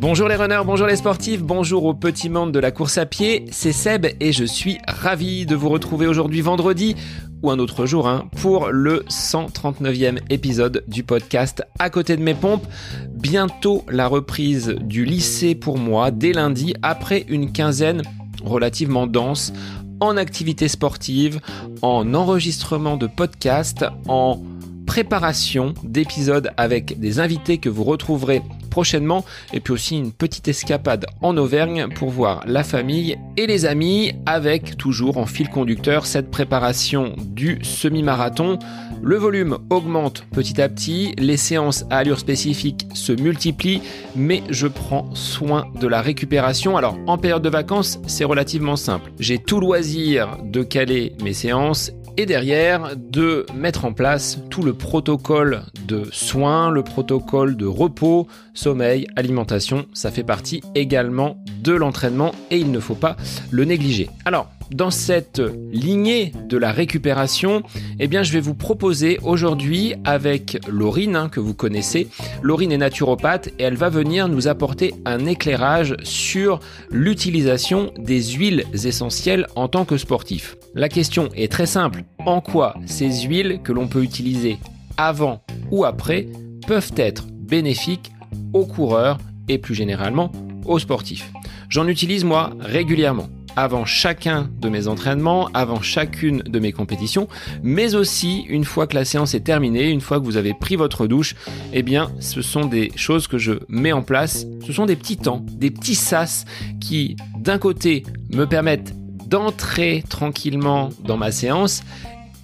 Bonjour les runners, bonjour les sportifs, bonjour au petit monde de la course à pied, c'est Seb et je suis ravi de vous retrouver aujourd'hui vendredi ou un autre jour hein, pour le 139e épisode du podcast À côté de mes pompes. Bientôt la reprise du lycée pour moi dès lundi après une quinzaine relativement dense en activité sportive, en enregistrement de podcasts, en préparation d'épisodes avec des invités que vous retrouverez prochainement et puis aussi une petite escapade en Auvergne pour voir la famille et les amis avec toujours en fil conducteur cette préparation du semi-marathon. Le volume augmente petit à petit, les séances à allure spécifique se multiplient, mais je prends soin de la récupération. Alors en période de vacances, c'est relativement simple. J'ai tout loisir de caler mes séances et derrière de mettre en place tout le protocole de soins, le protocole de repos, sommeil, alimentation, ça fait partie également de l'entraînement et il ne faut pas le négliger. Alors, dans cette lignée de la récupération, eh bien, je vais vous proposer aujourd'hui avec Laurine, hein, que vous connaissez. Laurine est naturopathe et elle va venir nous apporter un éclairage sur l'utilisation des huiles essentielles en tant que sportif. La question est très simple. En quoi ces huiles que l'on peut utiliser avant ou après peuvent être bénéfiques aux coureurs et plus généralement aux sportifs? J'en utilise moi régulièrement avant chacun de mes entraînements, avant chacune de mes compétitions, mais aussi une fois que la séance est terminée, une fois que vous avez pris votre douche, eh bien, ce sont des choses que je mets en place. Ce sont des petits temps, des petits sas qui, d'un côté, me permettent d'entrer tranquillement dans ma séance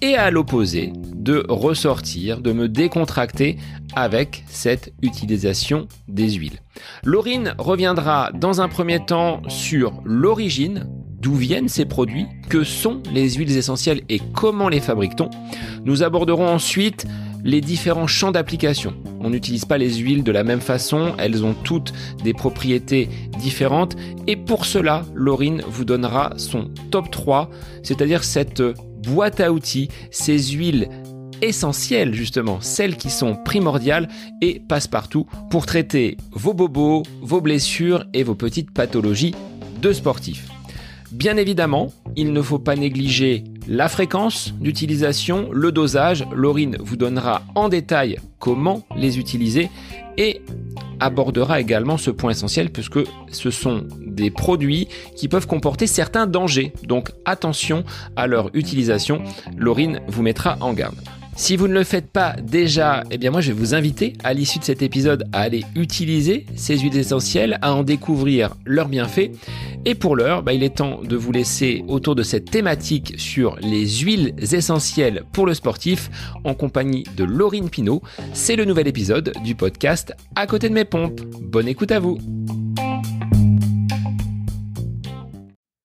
et à l'opposé, de ressortir, de me décontracter avec cette utilisation des huiles. Laurine reviendra dans un premier temps sur l'origine d'où viennent ces produits, que sont les huiles essentielles et comment les fabrique-t-on. Nous aborderons ensuite les différents champs d'application. On n'utilise pas les huiles de la même façon, elles ont toutes des propriétés différentes et pour cela, Laurine vous donnera son top 3, c'est-à-dire cette boîte à outils, ces huiles essentielles justement, celles qui sont primordiales et passe-partout pour traiter vos bobos, vos blessures et vos petites pathologies de sportifs. Bien évidemment, il ne faut pas négliger la fréquence d'utilisation, le dosage. Laurine vous donnera en détail comment les utiliser et abordera également ce point essentiel puisque ce sont des produits qui peuvent comporter certains dangers. Donc attention à leur utilisation. Laurine vous mettra en garde. Si vous ne le faites pas déjà, eh bien moi je vais vous inviter à l'issue de cet épisode à aller utiliser ces huiles essentielles, à en découvrir leurs bienfaits. Et pour l'heure, bah, il est temps de vous laisser autour de cette thématique sur les huiles essentielles pour le sportif en compagnie de Laurine Pinault. C'est le nouvel épisode du podcast À côté de mes pompes. Bonne écoute à vous.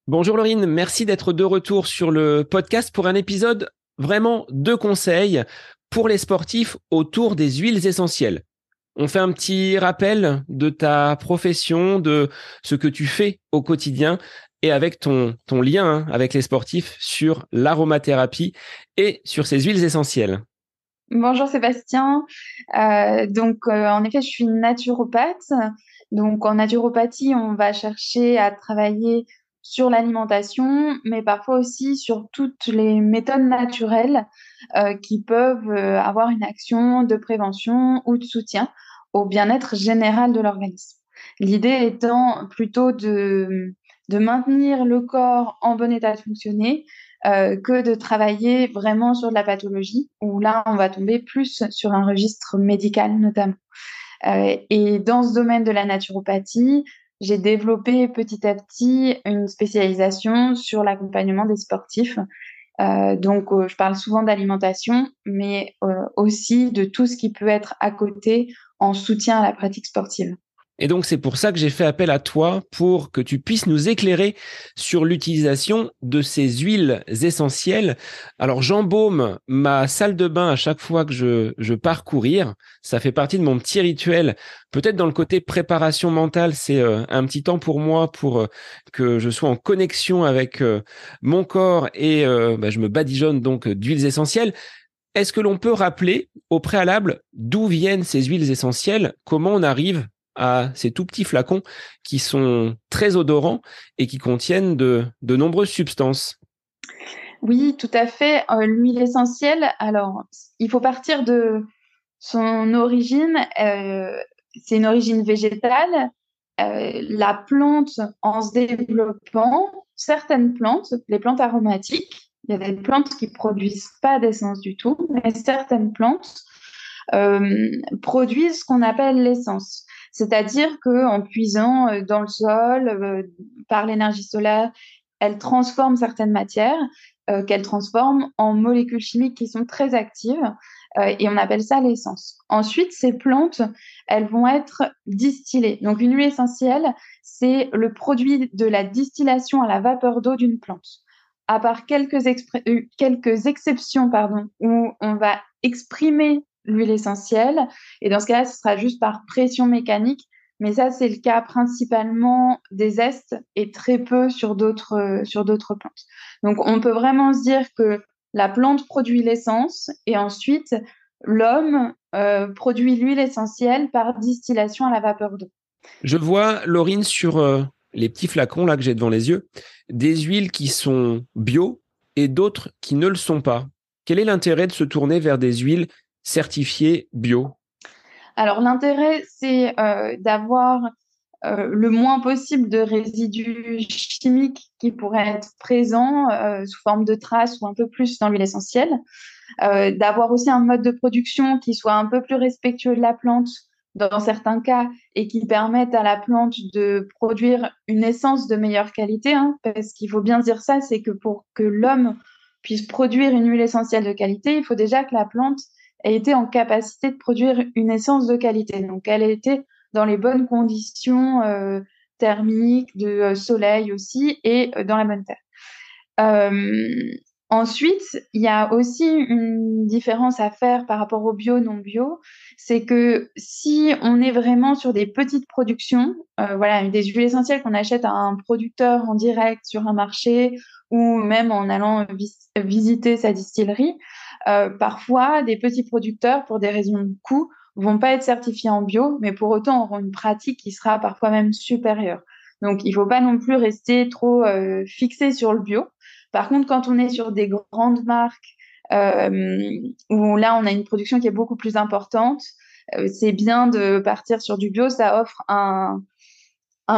Bonjour Laurine, merci d'être de retour sur le podcast pour un épisode vraiment deux conseils pour les sportifs autour des huiles essentielles. On fait un petit rappel de ta profession, de ce que tu fais au quotidien et avec ton, lien hein, avec les sportifs sur l'aromathérapie et sur ces huiles essentielles. Bonjour Sébastien. Euh, donc euh, en effet, je suis naturopathe. Donc en naturopathie, on va chercher à travailler sur l'alimentation, mais parfois aussi sur toutes les méthodes naturelles euh, qui peuvent euh, avoir une action de prévention ou de soutien au bien-être général de l'organisme. L'idée étant plutôt de, de maintenir le corps en bon état de fonctionner euh, que de travailler vraiment sur de la pathologie, où là, on va tomber plus sur un registre médical notamment. et dans ce domaine de la naturopathie, j'ai développé petit à petit une spécialisation sur l'accompagnement des sportifs. Euh, donc, euh, je parle souvent d'alimentation, mais euh, aussi de tout ce qui peut être à côté en soutien à la pratique sportive. Et donc, c'est pour ça que j'ai fait appel à toi pour que tu puisses nous éclairer sur l'utilisation de ces huiles essentielles. Alors, j'embaume ma salle de bain à chaque fois que je, je pars courir. Ça fait partie de mon petit rituel. Peut-être dans le côté préparation mentale, c'est euh, un petit temps pour moi pour euh, que je sois en connexion avec euh, mon corps et bah, je me badigeonne donc d'huiles essentielles. est-ce que l'on peut rappeler au préalable d'où viennent ces huiles essentielles? Comment on arrive à ces tout petits flacons qui sont très odorants et qui contiennent de, nombreuses substances Oui, tout à fait. Euh, l'huile essentielle, alors, il faut partir de son origine. Euh, c'est une origine végétale. Euh, la plante, en se développant, certaines plantes, les plantes aromatiques, il y a des plantes qui produisent pas d'essence du tout, mais certaines plantes produisent ce qu'on appelle l'essence. C'est-à-dire qu'en puisant euh, dans le sol, euh, par l'énergie solaire, elles transforment certaines matières qu'elles transforment en molécules chimiques qui sont très actives et on appelle ça l'essence. Ensuite, ces plantes, elles vont être distillées. Donc une huile essentielle, c'est le produit de la distillation à la vapeur d'eau d'une plante à part quelques, euh, quelques exceptions pardon, où on va exprimer l'huile essentielle. Et dans ce cas-là, ce sera juste par pression mécanique. Mais ça, c'est le cas principalement des estes et très peu sur d'autres, euh, sur d'autres plantes. Donc, on peut vraiment se dire que la plante produit l'essence et ensuite, l'homme euh, produit l'huile essentielle par distillation à la vapeur d'eau. Je vois, Laurine, sur les petits flacons là que j'ai devant les yeux, des huiles qui sont bio et d'autres qui ne le sont pas. Quel est l'intérêt de se tourner vers des huiles certifiées bio? Alors l'intérêt, c'est euh, d'avoir euh, le moins possible de résidus chimiques qui pourraient être présents euh, sous forme de traces ou un peu plus dans l'huile essentielle, d'avoir aussi un mode de production qui soit un peu plus respectueux de la plante dans certains cas et qui permettent à la plante de produire une essence de meilleure qualité. Hein, parce qu'il faut bien dire ça, c'est que pour que l'homme puisse produire une huile essentielle de qualité, il faut déjà que la plante ait été en capacité de produire une essence de qualité. Donc, elle ait été dans les bonnes conditions euh, thermiques, de euh, soleil aussi, et euh, dans la bonne terre. Ensuite, il y a aussi une différence à faire par rapport au bio, non bio. C'est que si on est vraiment sur des petites productions, euh, voilà, des huiles essentielles qu'on achète à un producteur en direct sur un marché ou même en allant visiter sa distillerie, euh, parfois des petits producteurs, pour des raisons de coût, vont pas être certifiés en bio, mais pour autant auront une pratique qui sera parfois même supérieure. Donc, il faut pas non plus rester trop euh, fixé sur le bio. Par contre, quand on est sur des grandes marques euh, où là, on a une production qui est beaucoup plus importante, euh, c'est bien de partir sur du bio. Ça offre un,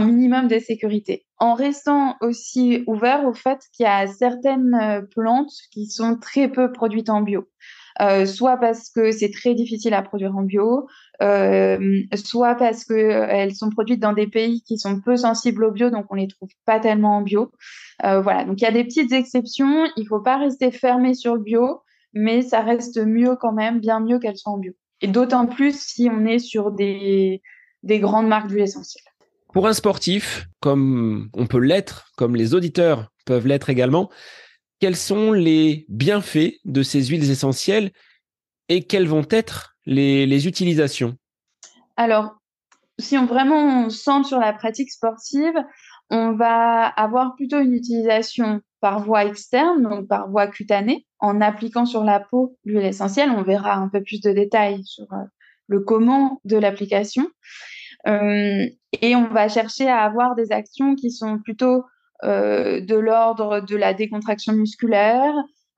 minimum de sécurité. En restant aussi ouvert au fait qu'il y a certaines euh, plantes qui sont très peu produites en bio. Euh, soit parce que c'est très difficile à produire en bio, euh, soit parce qu'elles euh, sont produites dans des pays qui sont peu sensibles au bio, donc on les trouve pas tellement en bio. voilà, donc il y a des petites exceptions. Il faut pas rester fermé sur le bio, mais ça reste mieux quand même, bien mieux qu'elles soient en bio. Et d'autant plus si on est sur des, des grandes marques d'huile essentielle. Pour un sportif, comme on peut l'être, comme les auditeurs peuvent l'être également, quels sont les bienfaits de ces huiles essentielles et quelles vont être les, utilisations? Alors, si on vraiment centre sur la pratique sportive, on va avoir plutôt une utilisation par voie externe, donc par voie cutanée, en appliquant sur la peau l'huile essentielle. On verra un peu plus de détails sur euh, le comment de l'application. Euh, et on va chercher à avoir des actions qui sont plutôt de l'ordre de la décontraction musculaire,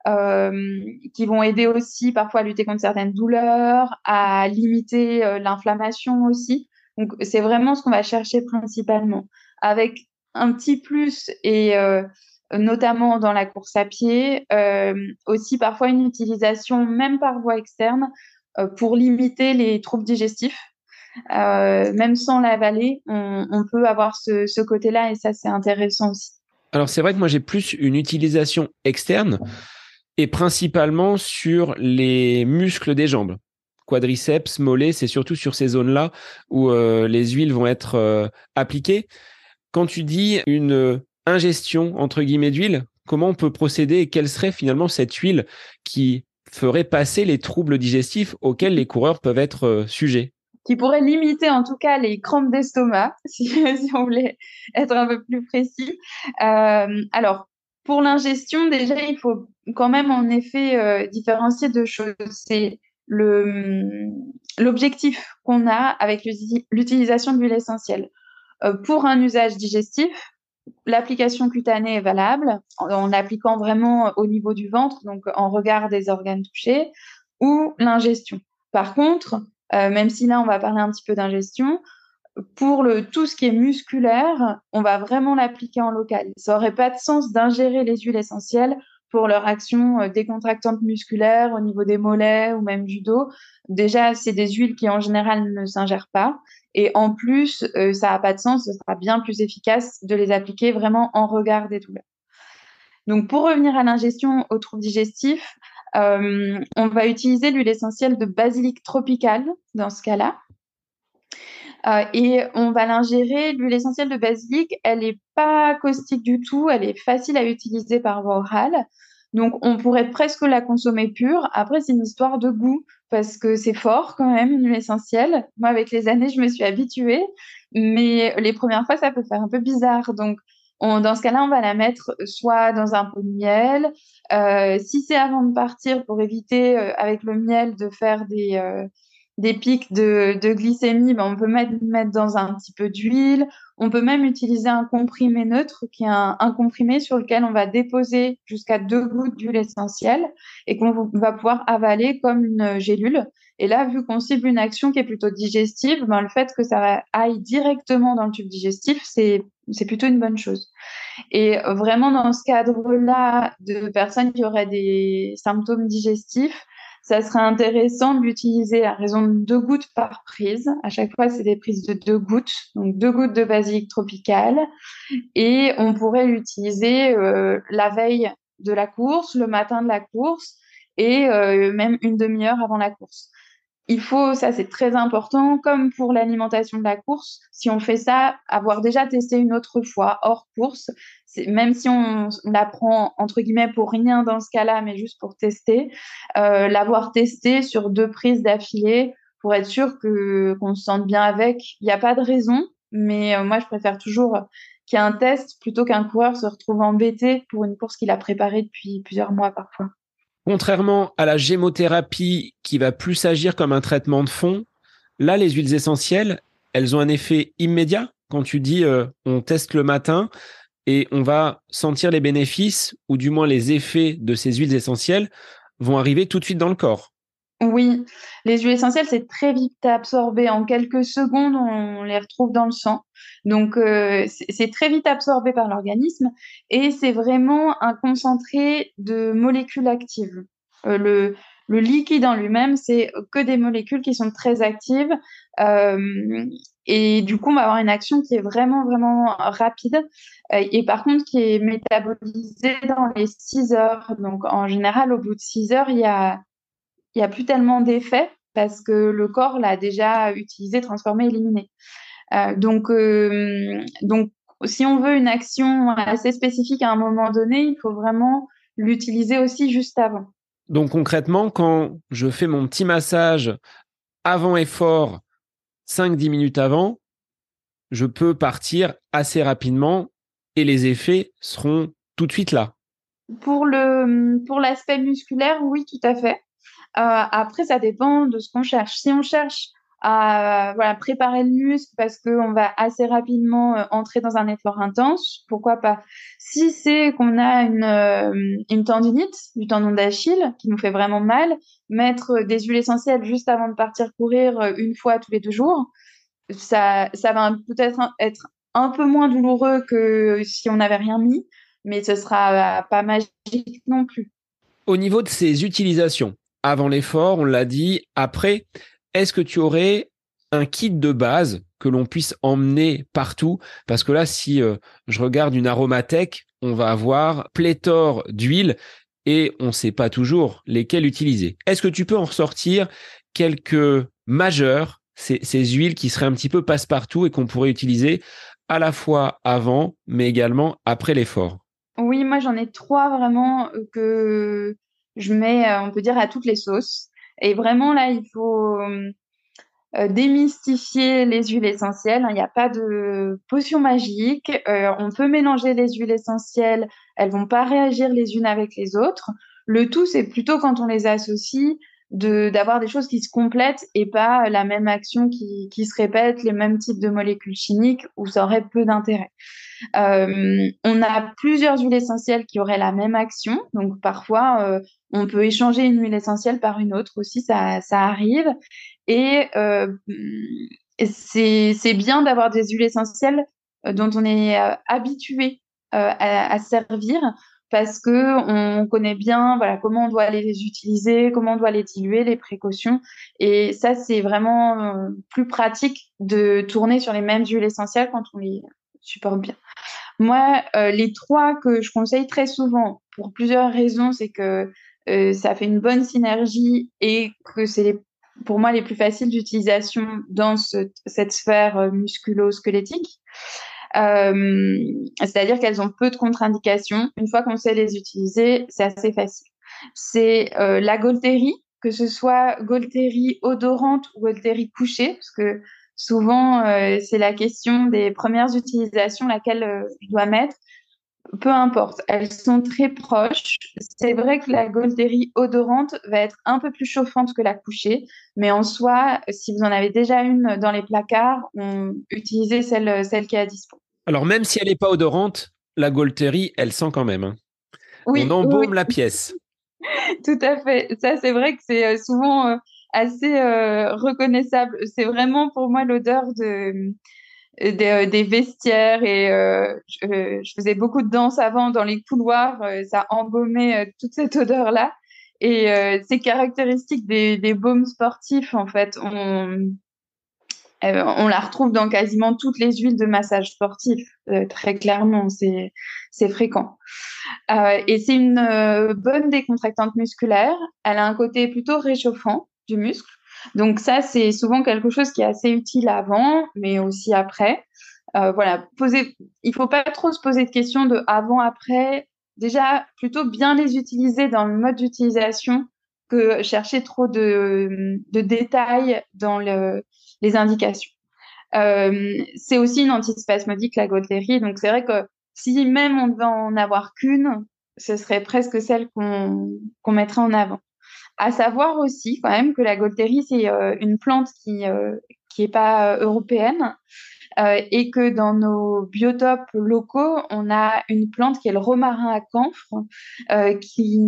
euh, qui vont aider aussi parfois à lutter contre certaines douleurs, à limiter euh, l'inflammation aussi. Donc c'est vraiment ce qu'on va chercher principalement, avec un petit plus et notamment dans la course à pied, aussi parfois une utilisation même par voie externe pour limiter les troubles digestifs. Euh, même sans l'avaler, on, peut avoir ce, côté-là et ça, c'est intéressant aussi. Alors, c'est vrai que moi, j'ai plus une utilisation externe et principalement sur les muscles des jambes. Quadriceps, mollets, c'est surtout sur ces zones-là où euh, les huiles vont être euh, appliquées. Quand tu dis une ingestion, entre guillemets, d'huile, comment on peut procéder et quelle serait finalement cette huile qui ferait passer les troubles digestifs auxquels les coureurs peuvent être sujets? Qui pourrait limiter en tout cas les crampes d'estomac, si, on voulait être un peu plus précis. Euh, alors, pour l'ingestion, déjà, il faut quand même en effet euh, différencier deux choses. C'est le l'objectif qu'on a avec l'utilisation de l'huile essentielle. Euh, pour un usage digestif, l'application cutanée est valable en, l'appliquant vraiment au niveau du ventre, donc en regard des organes touchés, ou l'ingestion. Par contre, euh, même si là on va parler un petit peu d'ingestion, pour le, tout ce qui est musculaire, on va vraiment l'appliquer en local. Ça n'aurait pas de sens d'ingérer les huiles essentielles pour leur action euh, décontractante musculaire au niveau des mollets ou même du dos. Déjà, c'est des huiles qui en général ne s'ingèrent pas. Et en plus, euh, ça n'a pas de sens, ce sera bien plus efficace de les appliquer vraiment en regard des douleurs. Donc, pour revenir à l'ingestion aux troubles digestifs, euh, on va utiliser l'huile essentielle de basilic tropical dans ce cas-là. Euh, et on va l'ingérer. L'huile essentielle de basilic, elle n'est pas caustique du tout, elle est facile à utiliser par voie orale. Donc, on pourrait presque la consommer pure. Après, c'est une histoire de goût parce que c'est fort quand même, une huile essentielle. Moi, avec les années, je me suis habituée, mais les premières fois, ça peut faire un peu bizarre. Donc, dans ce cas-là, on va la mettre soit dans un pot de miel. Euh, si c'est avant de partir, pour éviter euh, avec le miel de faire des, des pics de, glycémie, ben on peut mettre, mettre dans un petit peu d'huile. On peut même utiliser un comprimé neutre, qui est un, comprimé sur lequel on va déposer jusqu'à deux gouttes d'huile essentielle et qu'on va pouvoir avaler comme une gélule. Et là, vu qu'on cible une action qui est plutôt digestive, ben le fait que ça aille directement dans le tube digestif, c'est c'est plutôt une bonne chose. Et vraiment, dans ce cadre-là, de personnes qui auraient des symptômes digestifs, ça serait intéressant de l'utiliser à raison de deux gouttes par prise. À chaque fois, c'est des prises de deux gouttes, donc deux gouttes de basilic tropical. Et on pourrait l'utiliser euh, la veille de la course, le matin de la course et euh, même une demi-heure avant la course il faut, ça c'est très important, comme pour l'alimentation de la course, si on fait ça, avoir déjà testé une autre fois hors course, même si on, la prend entre guillemets pour rien dans ce cas-là, mais juste pour tester, euh, l'avoir testé sur deux prises d'affilée pour être sûr que qu'on se sente bien avec. Il n'y a pas de raison, mais euh, moi je préfère toujours qu'il y ait un test plutôt qu'un coureur se retrouve embêté pour une course qu'il a préparée depuis plusieurs mois parfois. Contrairement à la gémothérapie qui va plus agir comme un traitement de fond, là, les huiles essentielles, elles ont un effet immédiat. Quand tu dis euh, on teste le matin et on va sentir les bénéfices ou du moins les effets de ces huiles essentielles vont arriver tout de suite dans le corps. Oui, les huiles essentielles, c'est très vite absorbé. En quelques secondes, on les retrouve dans le sang. Donc, euh, c'est très vite absorbé par l'organisme et c'est vraiment un concentré de molécules actives. Euh, le, le, liquide en lui-même, c'est que des molécules qui sont très actives. Euh, et du coup, on va avoir une action qui est vraiment, vraiment rapide et par contre qui est métabolisée dans les 6 heures. Donc, en général, au bout de 6 heures, il y a il n'y a plus tellement d'effet parce que le corps l'a déjà utilisé, transformé, éliminé. Euh, donc, euh, donc, si on veut une action assez spécifique à un moment donné, il faut vraiment l'utiliser aussi juste avant. Donc concrètement, quand je fais mon petit massage avant effort, 5-10 minutes avant, je peux partir assez rapidement et les effets seront tout de suite là. Pour le pour l'aspect musculaire, oui, tout à fait. Euh, après, ça dépend de ce qu'on cherche. Si on cherche à voilà, préparer le muscle parce qu'on va assez rapidement euh, entrer dans un effort intense, pourquoi pas Si c'est qu'on a une, euh, tendinite du tendon d'Achille qui nous fait vraiment mal, mettre des huiles essentielles juste avant de partir courir une fois tous les deux jours, ça, ça va peut-être être un peu moins douloureux que si on n'avait rien mis, mais ce sera pas magique non plus. Au niveau de ces utilisations, avant l'effort, on l'a dit, après, est-ce que tu aurais un kit de base que l'on puisse emmener partout? Parce que là, si euh, je regarde une aromathèque, on va avoir pléthore d'huiles et on ne sait pas toujours lesquelles utiliser. Est-ce que tu peux en ressortir quelques majeurs, ces, ces huiles qui seraient un petit peu passe-partout et qu'on pourrait utiliser à la fois avant, mais également après l'effort? Oui, moi j'en ai trois vraiment euh, que je mets, euh, on peut dire, à toutes les sauces. Et vraiment, là, il faut, démystifier les huiles essentielles. Il n'y a pas de potion magique. on peut mélanger les huiles essentielles. Elles vont pas réagir les unes avec les autres. Le tout, c'est plutôt quand on les associe d'avoir des choses qui se complètent et pas la même action qui, qui, se répète, les mêmes types de molécules chimiques où ça aurait peu d'intérêt. Euh, on a plusieurs huiles essentielles qui auraient la même action, donc parfois euh, on peut échanger une huile essentielle par une autre aussi, ça, ça arrive. Et euh, c'est bien d'avoir des huiles essentielles dont on est habitué à, servir parce que on connaît bien voilà comment on doit les utiliser, comment on doit les diluer, les précautions. Et ça, c'est vraiment euh, plus pratique de tourner sur les mêmes huiles essentielles quand on les supporte bien. Moi, euh, les trois que je conseille très souvent pour plusieurs raisons, c'est que euh, ça fait une bonne synergie et que c'est pour moi les plus faciles d'utilisation dans cette sphère musculo-squelettique. Euh, c'est-à-dire qu'elles ont peu de contre-indications. Une fois qu'on sait les utiliser, c'est assez facile. C'est la Golterie, que ce soit Golterie odorante ou Golterie couchée, parce que souvent euh, c'est la question des premières utilisations laquelle je dois mettre. Peu importe, elles sont très proches. C'est vrai que la Golterie odorante va être un peu plus chauffante que la couchée, mais en soi, si vous en avez déjà une dans les placards, on, utilisez celle, celle qui est à disposition. Alors, même si elle n'est pas odorante, la Golterie, elle sent quand même. Hein. On embaume la pièce. Tout à fait. Ça, c'est vrai que c'est euh, souvent euh, assez euh, reconnaissable. C'est vraiment pour moi l'odeur de, des, vestiaires et je, faisais beaucoup de danse avant dans les couloirs. ça embaumait toute cette odeur-là. Et c'est caractéristique des, baumes sportifs, en fait. On, euh, on la retrouve dans quasiment toutes les huiles de massage sportif, euh, très clairement, c'est fréquent. Euh, et c'est une bonne décontractante musculaire. Elle a un côté plutôt réchauffant du muscle. Donc ça, c'est souvent quelque chose qui est assez utile avant, mais aussi après. voilà, poser, il faut pas trop se poser de questions de avant, après. Déjà, plutôt bien les utiliser dans le mode d'utilisation que chercher trop de, de détails dans le, les indications. Euh, c'est aussi une antispasmodique, la Golterie. Donc, c'est vrai que si même on devait en avoir qu'une, ce serait presque celle qu'on mettrait en avant. À savoir aussi, quand même, que la Golterie, c'est euh, une plante qui euh, qui est pas européenne et que dans nos biotopes locaux, on a une plante qui est le romarin à camphre qui,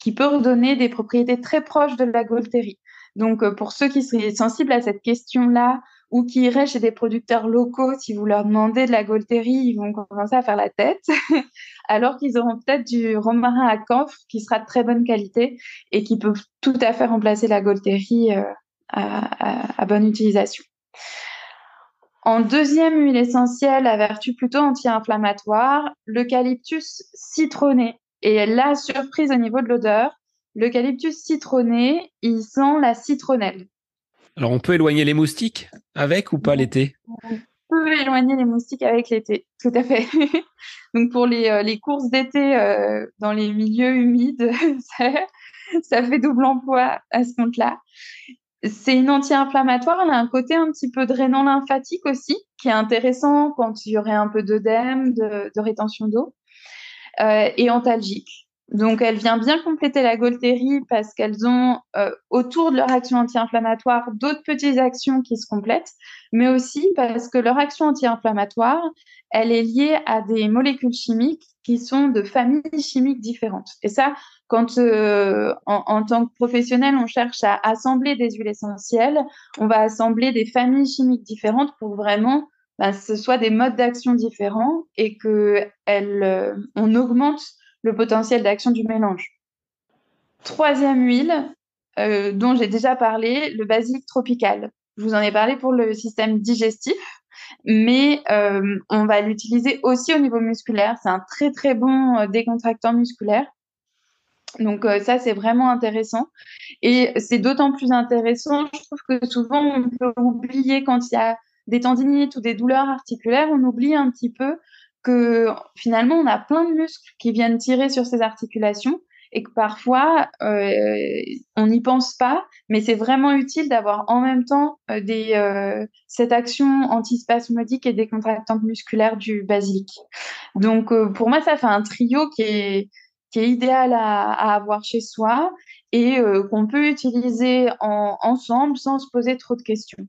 qui peut redonner des propriétés très proches de la Golterie. Donc, euh, pour ceux qui seraient sensibles à cette question-là ou qui iraient chez des producteurs locaux, si vous leur demandez de la Golterie, ils vont commencer à faire la tête, alors qu'ils auront peut-être du romarin à camphre qui sera de très bonne qualité et qui peut tout à fait remplacer la Golterie euh, à, bonne utilisation. En deuxième huile essentielle à vertu plutôt anti-inflammatoire, l'eucalyptus citronné. Et la surprise au niveau de l'odeur, L'eucalyptus citronné, il sent la citronnelle. Alors, on peut éloigner les moustiques avec ou pas l'été? On peut éloigner les moustiques avec l'été, tout à fait. Donc, pour les, euh, les courses d'été euh, dans les milieux humides, ça, fait double emploi à ce compte-là. C'est une anti-inflammatoire, elle a un côté un petit peu drainant lymphatique aussi, qui est intéressant quand il y aurait un peu d'œdème, de, de rétention d'eau, euh, et antalgique. Donc, elle vient bien compléter la Golterie parce qu'elles ont euh, autour de leur action anti-inflammatoire d'autres petites actions qui se complètent, mais aussi parce que leur action anti-inflammatoire, elle est liée à des molécules chimiques qui sont de familles chimiques différentes. Et ça, quand euh, en, tant que professionnel, on cherche à assembler des huiles essentielles, on va assembler des familles chimiques différentes pour vraiment ben, ce soit des modes d'action différents et que euh, on augmente le potentiel d'action du mélange. Troisième huile, euh, dont j'ai déjà parlé, le basilic tropical. Je vous en ai parlé pour le système digestif, mais euh, on va l'utiliser aussi au niveau musculaire. C'est un très très bon euh, décontractant musculaire. Donc ça, c'est vraiment intéressant. Et c'est d'autant plus intéressant, je trouve que souvent, on peut oublier quand il y a des tendinites ou des douleurs articulaires, on oublie un petit peu que finalement, on a plein de muscles qui viennent tirer sur ces articulations et que parfois on n'y pense pas, mais c'est vraiment utile d'avoir en même temps des, cette action antispasmodique et décontractante musculaire du basilic. Donc pour moi, ça fait un trio qui est, idéal à, avoir chez soi et qu'on peut utiliser en, ensemble sans se poser trop de questions.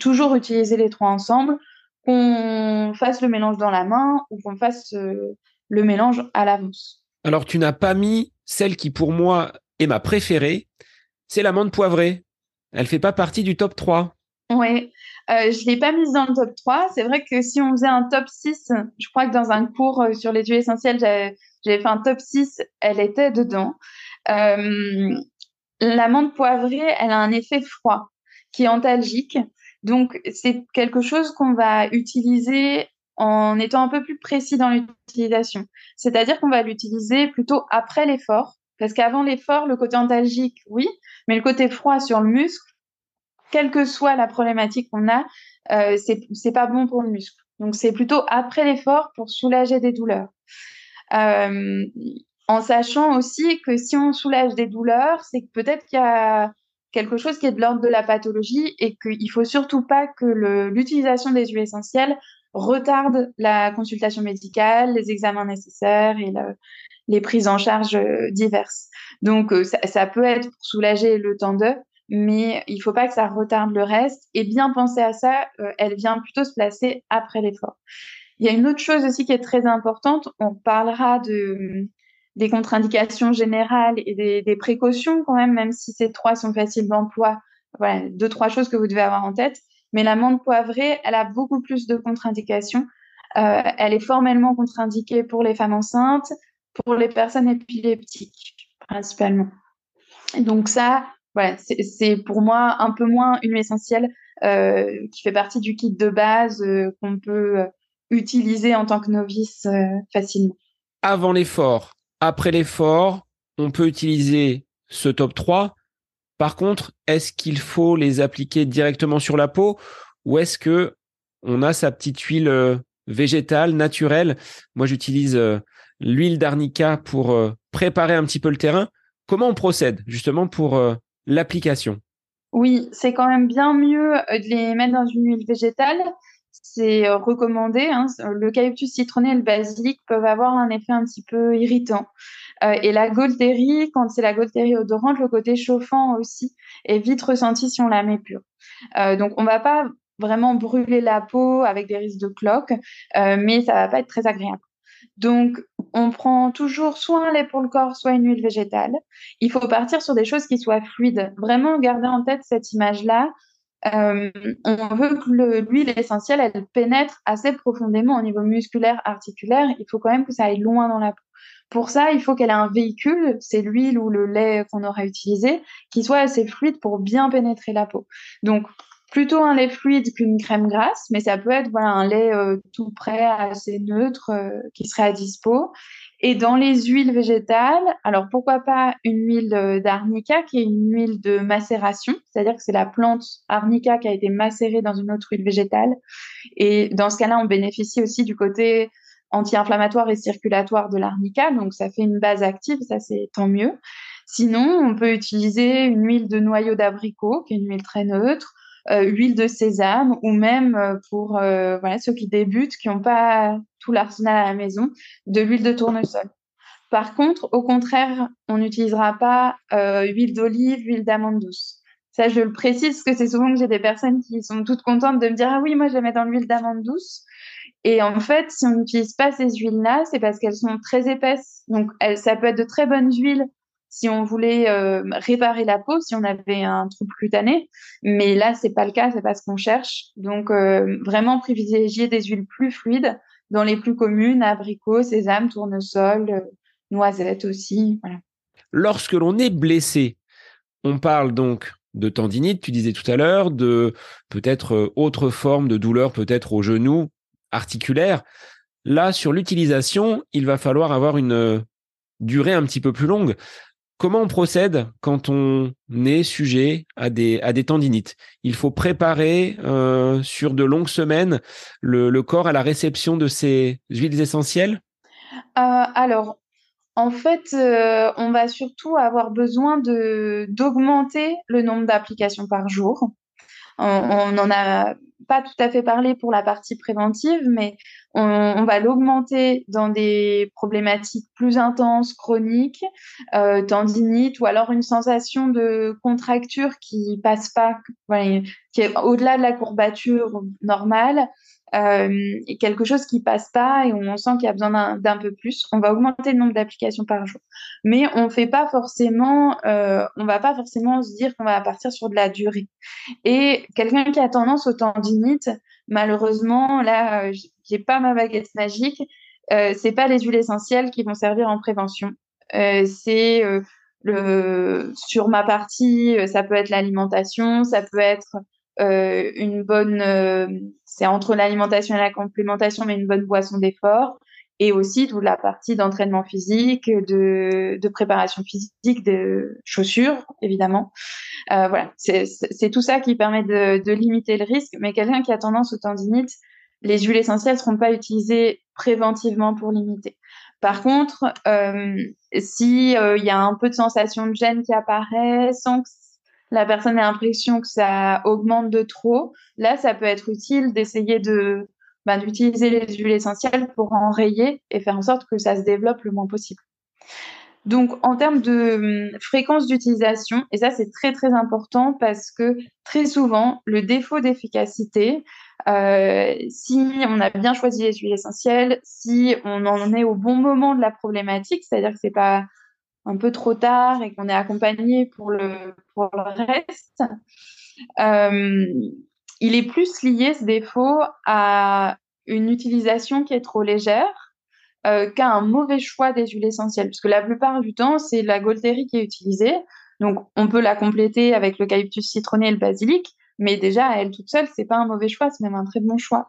Toujours utiliser les trois ensemble, qu'on fasse le mélange dans la main ou qu'on fasse le mélange à l'avance. Alors, tu n'as pas mis celle qui, pour moi, est ma préférée, c'est l'amande poivrée. Elle fait pas partie du top 3. Oui, euh, je ne l'ai pas mise dans le top 3. C'est vrai que si on faisait un top 6, je crois que dans un cours euh, sur les huiles essentielles, j'avais fait un top 6, elle était dedans. Euh, l'amande poivrée, elle a un effet froid qui est antalgique. Donc, c'est quelque chose qu'on va utiliser en étant un peu plus précis dans l'utilisation. C'est-à-dire qu'on va l'utiliser plutôt après l'effort, parce qu'avant l'effort, le côté antalgique, oui, mais le côté froid sur le muscle, quelle que soit la problématique qu'on a, euh, c'est pas bon pour le muscle. Donc c'est plutôt après l'effort pour soulager des douleurs. Euh, en sachant aussi que si on soulage des douleurs, c'est que peut-être qu'il y a quelque chose qui est de l'ordre de la pathologie et qu'il faut surtout pas que l'utilisation des huiles essentielles retarde la consultation médicale, les examens nécessaires et les prises en charge euh, diverses. Donc, euh, ça, peut être pour soulager le temps d'eux, mais il ne faut pas que ça retarde le reste. Et bien penser à ça, euh, elle vient plutôt se placer après l'effort. Il y a une autre chose aussi qui est très importante. On parlera de, des contre-indications générales et des, précautions quand même, même si ces trois sont faciles d'emploi. Voilà, deux, trois choses que vous devez avoir en tête. Mais l'amande poivrée, elle a beaucoup plus de contre-indications. Euh, elle est formellement contre-indiquée pour les femmes enceintes, pour les personnes épileptiques, principalement. donc ça, voilà, c'est pour moi un peu moins une essentielle euh, qui fait partie du kit de base euh, qu'on peut utiliser en tant que novice facilement. Avant l'effort, après l'effort, on peut utiliser ce top 3 par contre, est-ce qu'il faut les appliquer directement sur la peau ou est-ce que on a sa petite huile euh, végétale naturelle? Moi, j'utilise euh, l'huile d'arnica pour euh, préparer un petit peu le terrain. Comment on procède justement pour l'application? Oui, c'est quand même bien mieux de les mettre dans une huile végétale. C'est recommandé. Hein. Le calyptus citronné et le basilic peuvent avoir un effet un petit peu irritant. Euh, et la Golterie, quand c'est la Golterie odorante, le côté chauffant aussi est vite ressenti si on la met pure. Euh, donc on va pas vraiment brûler la peau avec des risques de cloque, euh, mais ça va pas être très agréable. Donc, on prend toujours soit un lait pour le corps, soit une huile végétale. Il faut partir sur des choses qui soient fluides. Vraiment garder en tête cette image-là. On veut que l'huile essentielle, elle pénètre assez profondément au niveau musculaire, articulaire. Il faut quand même que ça aille loin dans la peau. Pour ça, il faut qu'elle ait un véhicule, c'est l'huile ou le lait qu'on aura utilisé, qui soit assez fluide pour bien pénétrer la peau. Donc, plutôt un lait fluide qu'une crème grasse, mais ça peut être voilà un lait euh, tout prêt, assez neutre, euh, qui serait à dispo. Et dans les huiles végétales, alors pourquoi pas une huile euh, d'arnica qui est une huile de macération, c'est-à-dire que c'est la plante arnica qui a été macérée dans une autre huile végétale. Et dans ce cas-là, on bénéficie aussi du côté anti-inflammatoire et circulatoire de l'arnica, donc ça fait une base active, ça c'est tant mieux. Sinon, on peut utiliser une huile de noyau d'abricot, qui est une huile très neutre, huile de sésame, ou même euh, pour euh, voilà, ceux qui débutent, qui n'ont pas tout l'arsenal à la maison, de l'huile de tournesol. Par contre, au contraire, on n'utilisera pas huile d'olive, huile d'amande douce. Ça, je le précise parce que c'est souvent que j'ai des personnes qui sont toutes contentes de me dire Ah oui, moi je la mets dans l'huile d'amande douce. Et en fait, si on n'utilise pas ces huiles-là, c'est parce qu'elles sont très épaisses. Donc, ça peut être de très bonnes huiles si on voulait euh, réparer la peau, si on avait un trouble cutané. Mais là, c'est pas le cas, c'est pas ce qu'on cherche. Donc, euh, vraiment privilégier des huiles plus fluides dans les plus communes, abricots, sésame, tournesol, euh, noisettes aussi. Lorsque l'on est blessé, on parle donc de tendinite, tu disais tout à l'heure, de peut-être autre forme de douleur, peut-être au genou, articulaire. Là, sur l'utilisation, il va falloir avoir une durée un petit peu plus longue. Comment on procède quand on est sujet à des, à des tendinites Il faut préparer euh, sur de longues semaines le, corps à la réception de ces huiles essentielles? Euh, Alors, En fait, euh, on va surtout avoir besoin d'augmenter le nombre d'applications par jour. On n'en a pas tout à fait parlé pour la partie préventive, mais on, va l'augmenter dans des problématiques plus intenses, chroniques, euh, tendinite, ou alors une sensation de contracture qui passe pas, qui est au-delà de la courbature normale, euh, quelque chose qui passe pas et on sent qu'il y a besoin d'un peu plus, on va augmenter le nombre d'applications par jour. Mais on fait pas forcément, euh, on va pas forcément se dire qu'on va partir sur de la durée. Et quelqu'un qui a tendance au tendinite, malheureusement, là, euh, j'ai pas ma baguette magique. Euh, c'est pas les huiles essentielles qui vont servir en prévention. Euh, c'est euh, le sur ma partie, ça peut être l'alimentation, ça peut être euh, une bonne, euh, c'est entre l'alimentation et la complémentation, mais une bonne boisson d'effort, et aussi toute la partie d'entraînement physique, de, de, préparation physique, de chaussures, évidemment. Euh, voilà, c'est tout ça qui permet de, de limiter le risque. Mais quelqu'un qui a tendance au tendinite, les huiles essentielles seront pas utilisées préventivement pour limiter. Par contre, euh, si il y a un peu de sensation de gêne qui apparaît sans que la personne a l'impression que ça augmente de trop, là, ça peut être utile d'essayer de ben, d'utiliser les huiles essentielles pour enrayer et faire en sorte que ça se développe le moins possible. Donc, en termes de hum, fréquence d'utilisation, et ça c'est très très important parce que très souvent, le défaut d'efficacité, euh, si on a bien choisi les huiles essentielles, si on en est au bon moment de la problématique, c'est-à-dire que c'est pas un peu trop tard et qu'on est accompagné pour le, pour le reste, euh, il est plus lié ce défaut à une utilisation qui est trop légère euh, qu'à un mauvais choix des huiles essentielles. Parce que la plupart du temps, c'est la Golterie qui est utilisée. Donc, on peut la compléter avec l'eucalyptus citronné et le basilic, mais déjà, elle toute seule, c'est pas un mauvais choix, c'est même un très bon choix.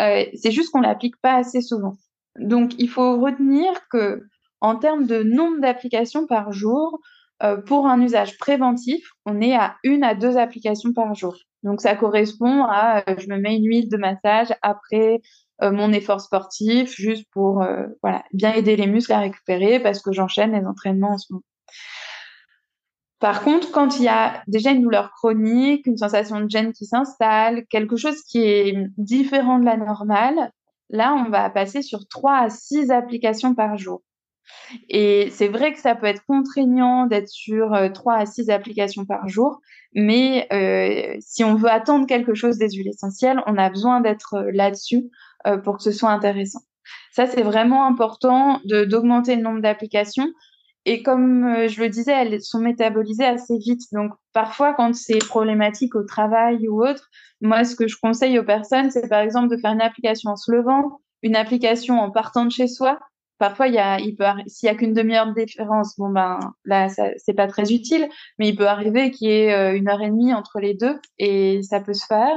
Euh, c'est juste qu'on l'applique pas assez souvent. Donc, il faut retenir que en termes de nombre d'applications par jour, euh, pour un usage préventif, on est à une à deux applications par jour. Donc ça correspond à euh, je me mets une huile de massage après euh, mon effort sportif, juste pour voilà bien aider les muscles à récupérer parce que j'enchaîne les entraînements en ce moment. Par contre, quand il y a déjà une douleur chronique, une sensation de gêne qui s'installe, quelque chose qui est différent de la normale, là, on va passer sur trois à six applications par jour. Et c'est vrai que ça peut être contraignant d'être sur euh, trois à six applications par jour, mais euh, si on veut attendre quelque chose des huiles essentielles, on a besoin d'être euh, là-dessus euh, pour que ce soit intéressant. Ça, c'est vraiment important d'augmenter le nombre d'applications. Et comme je le disais, elles sont métabolisées assez vite. Donc, parfois, quand c'est problématique au travail ou autre, moi, ce que je conseille aux personnes, c'est par exemple de faire une application en se levant, une application en partant de chez soi, parfois il y a il peut s'il y a qu'une demi-heure de différence bon ben là c'est pas très utile mais il peut arriver qu'il y ait euh, une heure et demie entre les deux et ça peut se faire.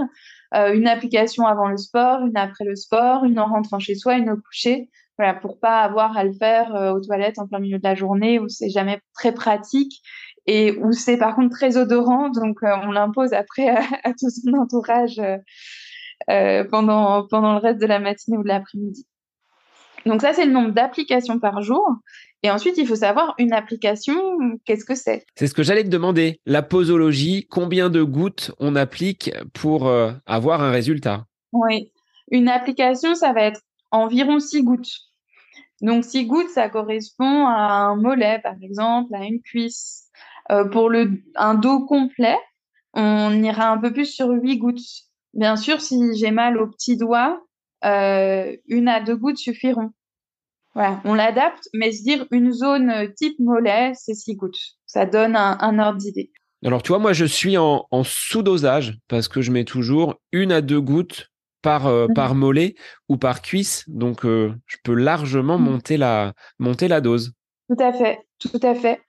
Euh, une application avant le sport une après le sport une en rentrant chez soi une au coucher. Voilà pour pas avoir à le faire euh, aux toilettes en plein milieu de la journée où c'est jamais très pratique et où c'est par contre très odorant. Donc on l'impose après à, tout son entourage pendant pendant le reste de la matinée ou de l'après-midi donc ça, c'est le nombre d'applications par jour. Et ensuite, il faut savoir une application, qu'est-ce que c'est? C'est ce que j'allais te demander. La posologie, combien de gouttes on applique pour euh, avoir un résultat? Oui, une application, ça va être environ 6 gouttes. Donc 6 gouttes, ça correspond à un mollet, par exemple, à une cuisse. Euh, pour le, un dos complet, on ira un peu plus sur 8 gouttes. Bien sûr, si j'ai mal au petit doigt, une à deux gouttes suffiront. Voilà, on l'adapte, mais se dire une zone type mollet, c'est six gouttes. Ça donne un, un ordre d'idée. Alors, tu vois, moi, je suis en, en sous-dosage parce que je mets toujours une à deux gouttes par, euh, mmh. par mollet ou par cuisse. Donc, euh, je peux largement mmh. monter, la, monter la dose. Tout à fait, tout à fait.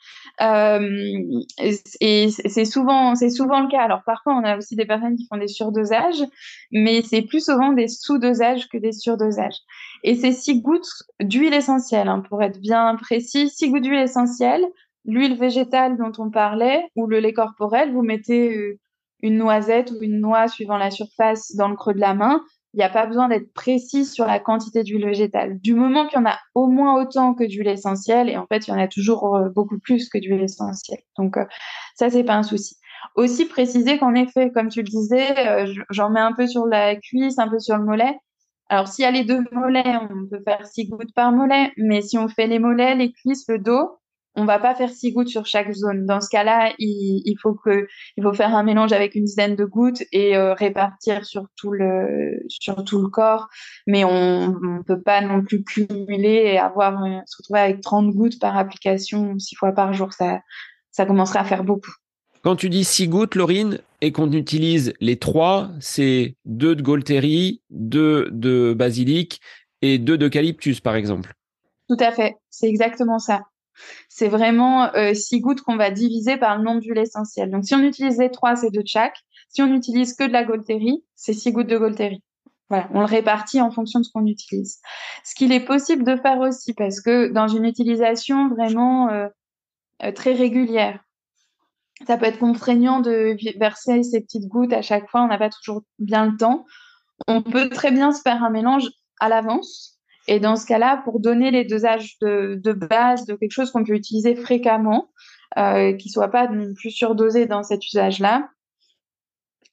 Et c'est souvent, c'est souvent le cas. Alors parfois, on a aussi des personnes qui font des surdosages, mais c'est plus souvent des sous-dosages que des surdosages. Et c'est six gouttes d'huile essentielle, hein, pour être bien précis, six gouttes d'huile essentielle, l'huile végétale dont on parlait ou le lait corporel. Vous mettez euh, une noisette ou une noix suivant la surface dans le creux de la main. Il n'y a pas besoin d'être précis sur la quantité d'huile végétale. Du moment qu'il y en a au moins autant que d'huile essentielle, et en fait, il y en a toujours euh, beaucoup plus que d'huile essentielle. Donc, euh, ça, c'est pas un souci. Aussi préciser qu'en effet, comme tu le disais, euh, j'en mets un peu sur la cuisse, un peu sur le mollet. Alors, s'il y a les deux mollets, on peut faire six gouttes par mollet, mais si on fait les mollets, les cuisses, le dos, on va pas faire six gouttes sur chaque zone. Dans ce cas-là, il, faut que, il faut faire un mélange avec une dizaine de gouttes et euh, répartir sur tout le, sur tout le corps. Mais on, ne peut pas non plus cumuler et avoir, euh, se retrouver avec 30 gouttes par application six fois par jour. Ça, ça commencerait à faire beaucoup. Quand tu dis six gouttes, Laurine, et qu'on utilise les trois, c'est deux de Golteri, deux de basilic et deux d'eucalyptus, par exemple. Tout à fait, c'est exactement ça. C'est vraiment euh, six gouttes qu'on va diviser par le nombre d'huile essentielle. Donc, si on utilise les trois, c'est deux de chaque. Si on utilise que de la Golteri, c'est six gouttes de Golteri. Voilà, on le répartit en fonction de ce qu'on utilise. Ce qu'il est possible de faire aussi, parce que dans une utilisation vraiment euh, euh, très régulière, ça peut être contraignant de verser ces petites gouttes à chaque fois, on n'a pas toujours bien le temps. On peut très bien se faire un mélange à l'avance. Et dans ce cas-là, pour donner les dosages de, de base de quelque chose qu'on peut utiliser fréquemment, euh, qui soit pas non plus surdosé dans cet usage-là,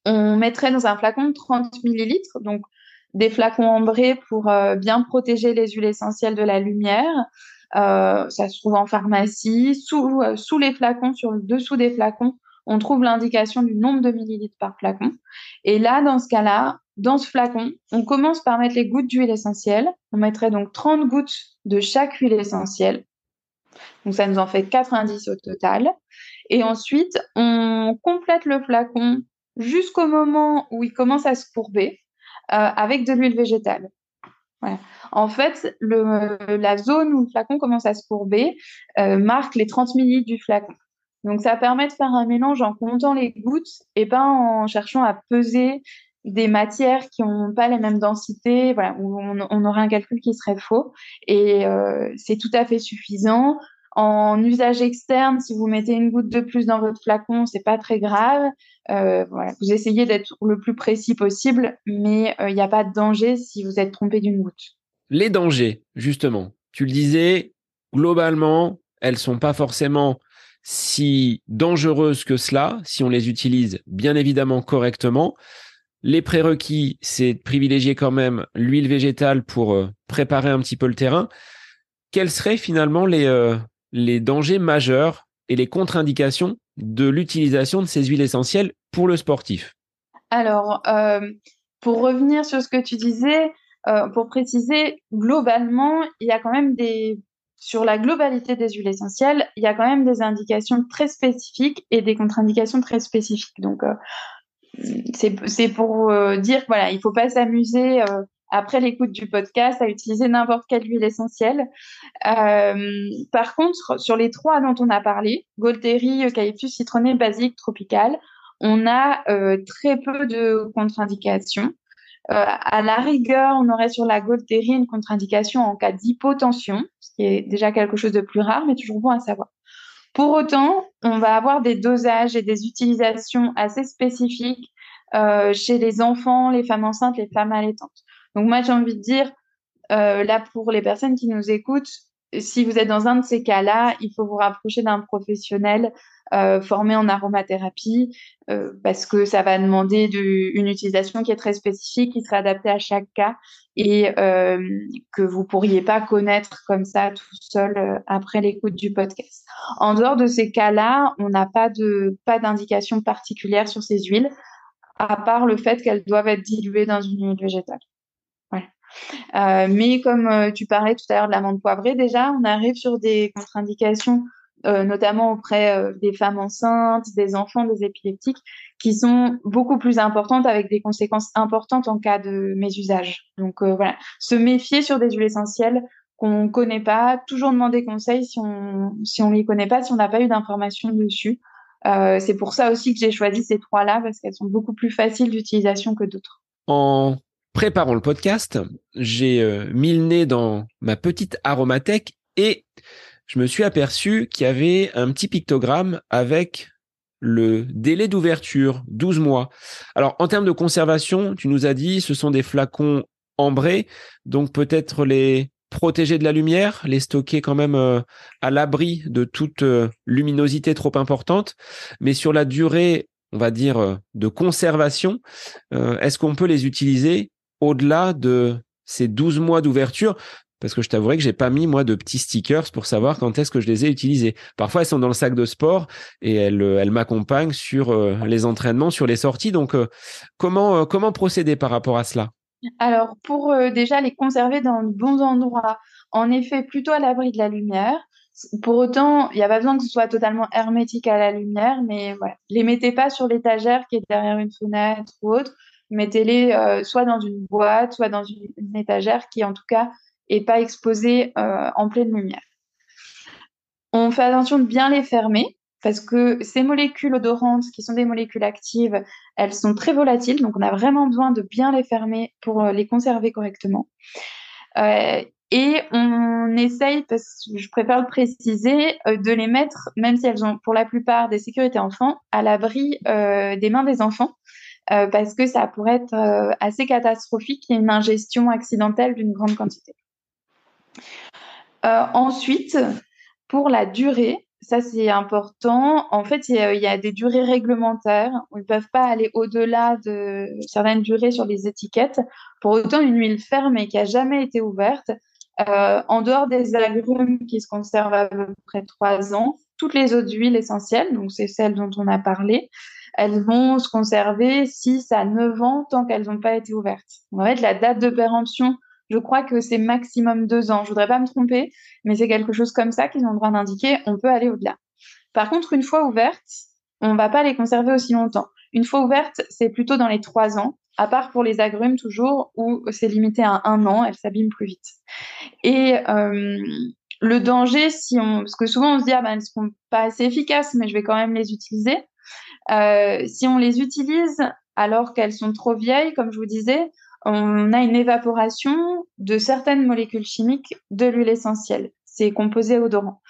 on mettrait dans un flacon 30 millilitres, donc des flacons ambrés pour euh, bien protéger les huiles essentielles de la lumière. Euh, ça se trouve en pharmacie. Sous, euh, sous les flacons, sur le dessous des flacons, on trouve l'indication du nombre de millilitres par flacon. Et là, dans ce cas-là, dans ce flacon, on commence par mettre les gouttes d'huile essentielle. On mettrait donc 30 gouttes de chaque huile essentielle. Donc ça nous en fait 90 au total. Et ensuite, on complète le flacon jusqu'au moment où il commence à se courber euh, avec de l'huile végétale. En fait, la zone où le flacon commence à se courber euh, marque les 30 ml du flacon. Donc, ça permet de faire un mélange en comptant les gouttes et pas en cherchant à peser des matières qui n'ont pas les mêmes densités, voilà, où on, aurait un calcul qui serait faux. Et euh, c'est tout à fait suffisant. En usage externe, si vous mettez une goutte de plus dans votre flacon, c'est pas très grave. Euh, vous essayez d'être le plus précis possible, mais il n'y a pas de danger si vous êtes trompé d'une goutte les dangers, justement. Tu le disais, globalement, elles sont pas forcément si dangereuses que cela, si on les utilise bien évidemment correctement. Les prérequis, c'est de privilégier quand même l'huile végétale pour euh, préparer un petit peu le terrain. Quels seraient finalement les, euh, les dangers majeurs et les contre-indications de l'utilisation de ces huiles essentielles pour le sportif? Alors, euh, pour revenir sur ce que tu disais, pour préciser, globalement, il y a quand même des sur la globalité des huiles essentielles, il y a quand même des indications très spécifiques et des contre-indications très spécifiques. Donc, euh, c'est pour euh, dire voilà, il faut pas s'amuser après l'écoute du podcast à utiliser n'importe quelle huile essentielle. par contre, sur les trois dont on a parlé, Golteri, Eucalyptus citronné, basique, tropical, on a très peu de contre-indications. Euh, à la rigueur, on aurait sur la Golterie une contre-indication en cas d'hypotension, ce qui est déjà quelque chose de plus rare, mais toujours bon à savoir. Pour autant, on va avoir des dosages et des utilisations assez spécifiques euh, chez les enfants, les femmes enceintes, les femmes allaitantes. Donc moi, j'ai envie de dire, euh, là, pour les personnes qui nous écoutent, si vous êtes dans un de ces cas-là, il faut vous rapprocher d'un professionnel euh, en aromathérapie euh, parce que ça va demander une utilisation qui est très spécifique, qui sera adaptée à chaque cas et euh, que vous pourriez pas connaître comme ça tout seul après l'écoute du podcast. En dehors de ces cas-là, on n'a pas d'indication particulière sur ces huiles, à part le fait qu'elles doivent être diluées dans une huile végétale. mais comme tu parlais tout à l'heure de l'amande poivrée, déjà, on arrive sur des contre-indications euh, notamment auprès euh, des femmes enceintes, des enfants, des épileptiques, qui sont beaucoup plus importantes avec des conséquences importantes en cas de mésusage. Donc euh, voilà, se méfier sur des huiles essentielles qu'on ne connaît pas, toujours demander conseil si on si on les connaît pas, si on n'a pas eu d'informations dessus. c'est pour ça aussi que j'ai choisi ces trois-là parce qu'elles sont beaucoup plus faciles d'utilisation que d'autres. En préparant le podcast, j'ai mis le nez dans ma petite aromathèque et je me suis aperçu qu'il y avait un petit pictogramme avec le délai d'ouverture, 12 mois. Alors, en termes de conservation, tu nous as dit, ce sont des flacons ambrés, donc peut-être les protéger de la lumière, les stocker quand même euh, à l'abri de toute euh, luminosité trop importante. Mais sur la durée, on va dire, euh, de conservation, est-ce qu'on peut les utiliser au-delà de ces 12 mois d'ouverture? Parce que je t'avouerai que j'ai pas mis moi de petits stickers pour savoir quand est-ce que je les ai utilisés. Parfois elles sont dans le sac de sport et elles, elles m'accompagnent sur les entraînements, sur les sorties. Donc comment comment procéder par rapport à cela? Alors, pour euh, déjà les conserver dans de bons endroits, en effet, plutôt à l'abri de la lumière. Pour autant, il n'y a pas besoin que ce soit totalement hermétique à la lumière, mais voilà. Les mettez pas sur l'étagère qui est derrière une fenêtre ou autre. Mettez-les euh, soit dans une boîte, soit dans une, étagère qui, en tout cas, est pas exposée euh, en pleine lumière. On fait attention de bien les fermer parce que ces molécules odorantes, qui sont des molécules actives, elles sont très volatiles, donc on a vraiment besoin de bien les fermer pour euh, les conserver correctement. Euh, et on essaye, parce que je préfère le préciser, euh, de les mettre, même si elles ont pour la plupart des sécurités enfants, à l'abri des mains des enfants, parce que ça pourrait être assez catastrophique, il y a une ingestion accidentelle d'une grande quantité. Ensuite, pour la durée, ça, c'est important. En fait, il y, a, des durées réglementaires. On ne peuvent pas aller au-delà de certaines durées sur les étiquettes. Pour autant, une huile ferme qui a jamais été ouverte, euh, en dehors des agrumes qui se conservent à peu près trois ans, toutes les autres huiles essentielles, donc c'est celles dont on a parlé, elles vont se conserver 6 à 9 ans tant qu'elles n'ont pas été ouvertes. En fait, la date de péremption je crois que c'est maximum deux ans. Je voudrais pas me tromper, mais c'est quelque chose comme ça qu'ils ont le droit d'indiquer. On peut aller au-delà. Par contre, une fois ouvertes, on va pas les conserver aussi longtemps. Une fois ouvertes, c'est plutôt dans les trois ans, à part pour les agrumes toujours, où c'est limité à un an, elles s'abîment plus vite. Et euh, le danger, si on, parce que souvent on se dit ah ben elles sont pas assez efficaces, mais je vais quand même les utiliser. Euh, si on les utilise alors qu'elles sont trop vieilles, comme je vous disais, on a une évaporation de certaines molécules chimiques de l'huile essentielle, ces composés odorants.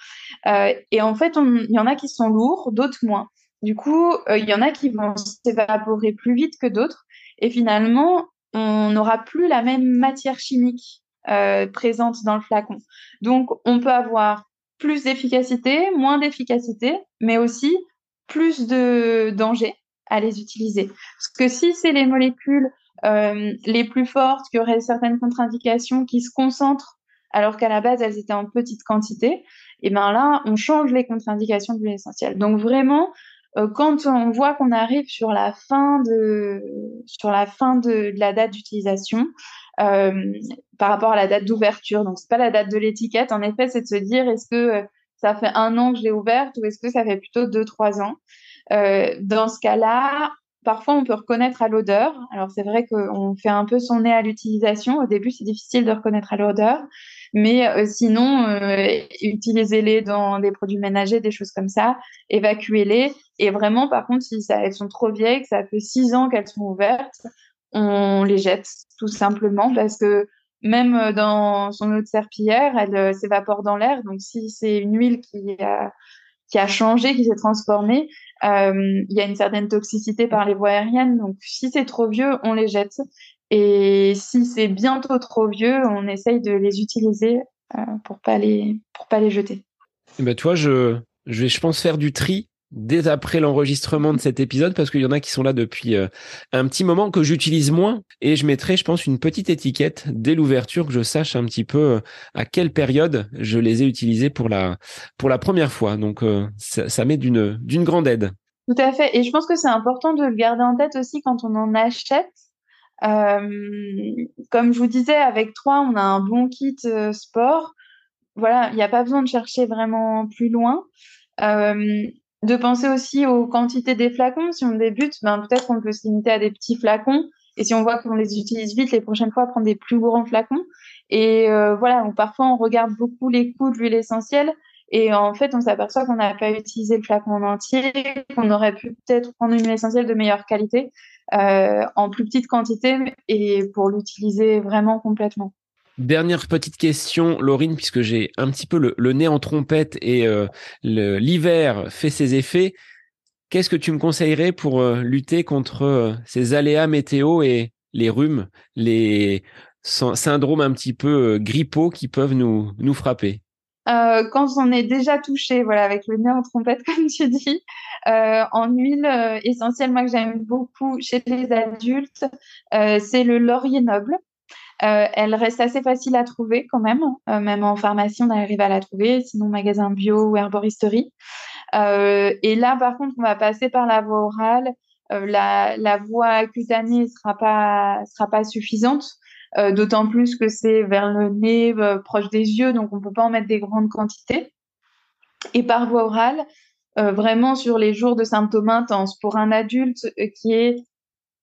Euh, et en fait, il y en a qui sont lourds, d'autres moins. Du coup, euh, il y en a qui vont s'évaporer plus vite que d'autres. Et finalement, on n'aura plus la même matière chimique euh, présente dans le flacon. Donc, on peut avoir plus d'efficacité, moins d'efficacité, mais aussi plus de danger à les utiliser. Parce que si c'est les molécules les plus fortes, qui auraient certaines contre-indications qui se concentrent alors qu'à la base elles étaient en petite quantité, et ben là on change les contre-indications de l'huile essentielle. Donc vraiment, euh, quand on voit qu'on arrive sur la fin de sur la fin de, la date d'utilisation euh, par rapport à la date d'ouverture, donc c'est pas la date de l'étiquette. En effet, c'est de se dire est-ce que ça fait un an que je l'ai ouverte ou est-ce que ça fait plutôt deux trois ans? dans ce cas-là, Parfois, on peut reconnaître à l'odeur. Alors, c'est vrai qu'on fait un peu son nez à l'utilisation. Au début, c'est difficile de reconnaître à l'odeur. Mais euh, sinon, euh, utilisez-les dans des produits ménagers, des choses comme ça. Évacuez-les. Et vraiment, par contre, si elles sont trop vieilles, que ça fait six ans qu'elles sont ouvertes, on les jette tout simplement parce que même euh, dans son eau de serpillière, elle s'évapore dans l'air. Donc, si c'est une huile qui a, qui a changé, qui s'est transformée, euh, il y a une certaine toxicité par les voies aériennes. Donc, si c'est trop vieux, on les jette. Et si c'est bientôt trop vieux, on essaye de les utiliser euh, pour pas pas les jeter. Et eh ben toi, je je vais je pense faire du tri dès après l'enregistrement de cet épisode parce qu'il y en a qui sont là depuis euh, un petit moment que j'utilise moins et je mettrai je pense une petite étiquette dès l'ouverture que je sache un petit peu euh, à quelle période je les ai utilisés pour la pour la première fois. Donc euh, ça, ça m'est d'une d'une grande aide. Tout à fait. Et je pense que c'est important de le garder en tête aussi quand on en achète. Comme je vous disais avec trois on a un bon kit sport. Voilà il n'y a pas besoin de chercher vraiment plus loin de penser aussi aux quantités des flacons. Si on débute, ben, peut-être qu'on peut se limiter à des petits flacons. Et si on voit qu'on les utilise vite, les prochaines fois, prendre des plus grands flacons. Et euh, voilà, parfois on regarde beaucoup les coûts de l'huile essentielle. Et en fait, on s'aperçoit qu'on n'a pas utilisé le flacon en entier, qu'on aurait pu peut-être prendre une huile essentielle de meilleure qualité euh, en plus petite quantité et pour l'utiliser vraiment complètement. Dernière petite question, Laurine, puisque j'ai un petit peu le, nez en trompette et euh, l'hiver fait ses effets. Qu'est-ce que tu me conseillerais pour lutter contre ces aléas météo et les rhumes, les syndromes un petit peu grippaux qui peuvent nous, nous frapper? Euh, quand on est déjà touché, voilà, avec le nez en trompette, comme tu dis, euh, en huile euh, essentielle, moi que j'aime beaucoup chez les adultes, euh, c'est le laurier noble. Euh, elle reste assez facile à trouver quand même, même en pharmacie on arrive à la trouver, sinon magasin bio ou herboristerie. et là par contre on va passer par la voie orale. la, la voie cutanée pas sera pas suffisante. Euh, d'autant plus que c'est vers le nez, euh, proche des yeux, donc on ne peut pas en mettre des grandes quantités. Et par voie orale, euh, vraiment sur les jours de symptômes intenses, pour un adulte qui est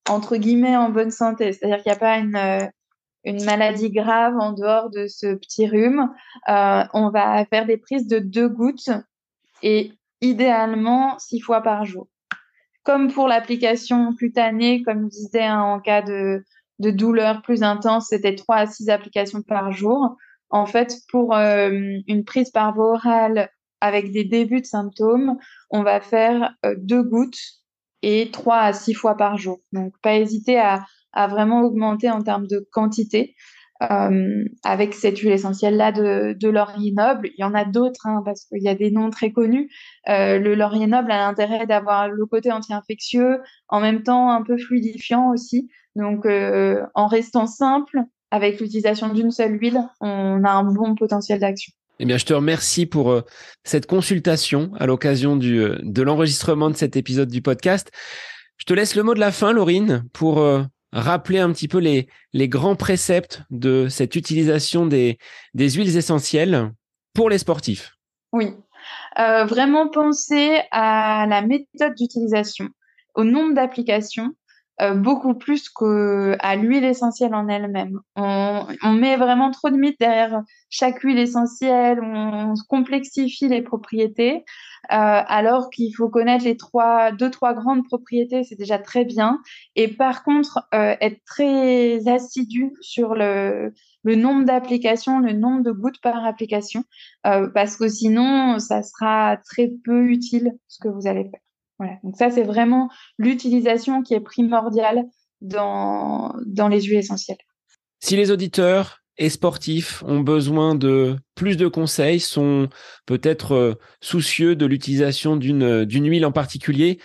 entre guillemets en bonne santé, c'est-à-dire qu'il n'y a pas une, une maladie grave en dehors de ce petit rhume, on va faire des prises de deux gouttes et idéalement six fois par jour. Comme pour l'application cutanée, comme je disais, hein, en cas de, de douleur plus intense, c'était 3 à 6 applications par jour. En fait, pour euh, une prise par voie orale avec des débuts de symptômes, on va faire euh, deux gouttes et 3 à 6 fois par jour. Donc, pas hésiter à, à vraiment augmenter en termes de quantité. Euh, avec cette huile essentielle-là de, de, laurier noble. Il y en a d'autres, hein, parce qu'il y a des noms très connus. Euh, le laurier noble a l'intérêt d'avoir le côté anti-infectieux, en même temps un peu fluidifiant aussi. Donc, euh, en restant simple, avec l'utilisation d'une seule huile, on a un bon potentiel d'action. Eh bien, je te remercie pour cette consultation à l'occasion du, de l'enregistrement de cet épisode du podcast. Je te laisse le mot de la fin, Laurine, pour rappeler un petit peu les, les grands préceptes de cette utilisation des, des huiles essentielles pour les sportifs. Oui, vraiment penser à la méthode d'utilisation, au nombre d'applications euh, beaucoup plus qu'à l'huile essentielle en elle-même. On, on, met vraiment trop de mythes derrière chaque huile essentielle, on, complexifie les propriétés, euh, alors qu'il faut connaître les trois, deux, trois grandes propriétés, c'est déjà très bien. Et par contre, euh, être très assidu sur le, le nombre d'applications, le nombre de gouttes par application, euh, parce que sinon, ça sera très peu utile ce que vous allez faire. Voilà. Donc ça, c'est vraiment l'utilisation qui est primordiale dans, dans les huiles essentielles. Si les auditeurs et sportifs ont besoin de plus de conseils, sont peut-être euh, soucieux de l'utilisation d'une, d'une huile en particulier,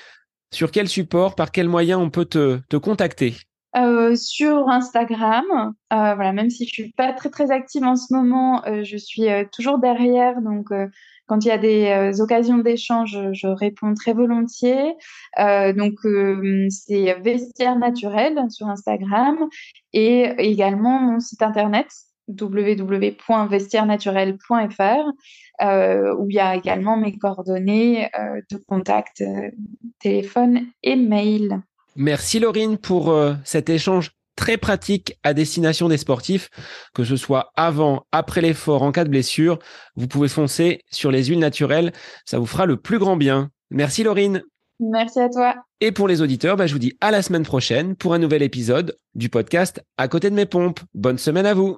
sur quel support, par quel moyen on peut te, te contacter? Euh, sur Instagram, euh, voilà, même si je suis pas très très active en ce moment, euh, je suis euh, toujours derrière, donc quand il y a des euh, occasions d'échange, je réponds très volontiers. Euh, donc, euh, c'est Vestiaire Naturel sur Instagram et également mon site internet www.vestiairenaturel.fr où il y a également mes coordonnées de contact, téléphone et mail. Merci Laurine pour cet échange très pratique à destination des sportifs, que ce soit avant, après l'effort, en cas de blessure. Vous pouvez foncer sur les huiles naturelles, ça vous fera le plus grand bien. Merci Laurine. Merci à toi. Et pour les auditeurs, bah, je vous dis à la semaine prochaine pour un nouvel épisode du podcast À côté de mes pompes. Bonne semaine à vous.